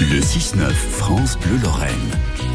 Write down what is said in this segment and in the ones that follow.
Le 6-9 France Bleu Lorraine.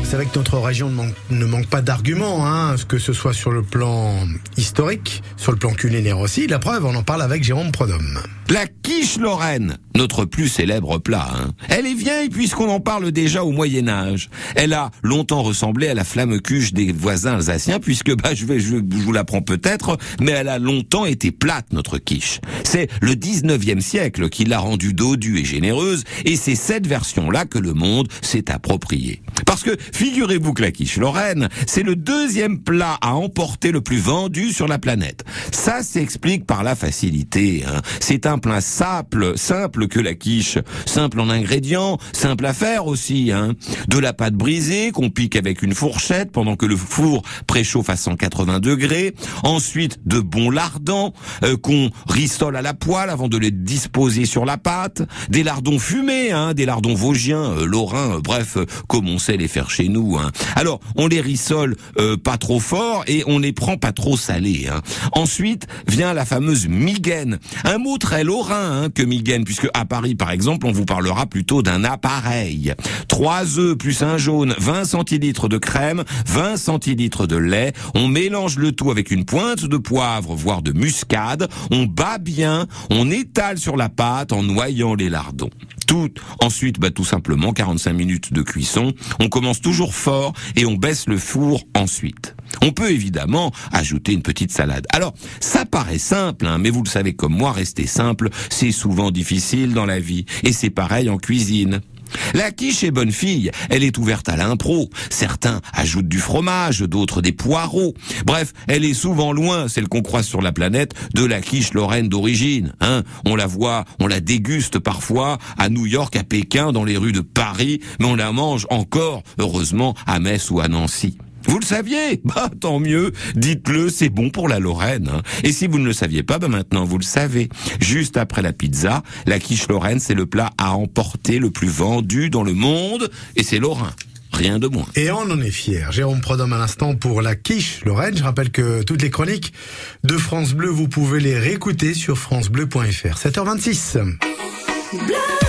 C'est vrai que notre région ne manque, ne manque pas d'arguments, hein, que ce soit sur le plan historique, sur le plan culinaire aussi. La preuve, on en parle avec Jérôme Prodhomme. La quiche lorraine, notre plus célèbre plat. Hein. Elle est vieille puisqu'on en parle déjà au Moyen Âge. Elle a longtemps ressemblé à la flamme cuche des voisins alsaciens puisque bah, je, vais, je, vous l'apprends peut-être, mais elle a longtemps été plate, notre quiche. C'est le 19e siècle qui l'a rendue dodue et généreuse et c'est cette version-là que le monde s'est appropriée. Parce que figurez-vous que la quiche lorraine, c'est le deuxième plat à emporter le plus vendu sur la planète. Ça s'explique par la facilité. Hein. C'est un plat simple, simple que la quiche. Simple en ingrédients, simple à faire aussi. Hein. De la pâte brisée qu'on pique avec une fourchette pendant que le four préchauffe à 180 degrés. Ensuite, de bons lardons euh, qu'on rissole à la poêle avant de les disposer sur la pâte. Des lardons fumés, hein, des lardons vosgiens, euh, lorrains, euh, bref, comme on sait les faire chez nous. Hein. Alors, on les rissole pas trop fort et on les prend pas trop salés. Hein. Ensuite vient la fameuse migaine, un mot très lorrain hein, que migaine, puisque à Paris, par exemple, on vous parlera plutôt d'un appareil. Trois œufs plus un jaune, 20 centilitres de crème, 20 centilitres de lait. On mélange le tout avec une pointe de poivre, voire de muscade. On bat bien, on étale sur la pâte en noyant les lardons. Tout, ensuite, bah, tout simplement 45 minutes de cuisson. On commence toujours fort et on baisse le four ensuite. On peut évidemment ajouter une petite salade. Alors, ça paraît simple, hein, mais vous le savez comme moi, rester simple, c'est souvent difficile dans la vie. Et c'est pareil en cuisine. La quiche est bonne fille, elle est ouverte à l'impro. Certains ajoutent du fromage, d'autres des poireaux. Bref, elle est souvent loin, celle qu'on croise sur la planète, de la quiche lorraine d'origine. Hein on la voit, on la déguste parfois à New York, à Pékin, dans les rues de Paris, mais on la mange encore, heureusement, à Metz ou à Nancy. Vous le saviez? Bah tant mieux, dites-le, c'est bon pour la Lorraine. Hein. Et si vous ne le saviez pas, bah maintenant vous le savez. Juste après la pizza, la quiche lorraine, c'est le plat à emporter le plus vendu dans le monde, et c'est lorrain. Rien de moins. Et on en est fier. Jérôme Prodhomme à l'instant pour la quiche Lorraine. Je rappelle que toutes les chroniques de France Bleu, vous pouvez les réécouter sur francebleu.fr. 7h26. Bleu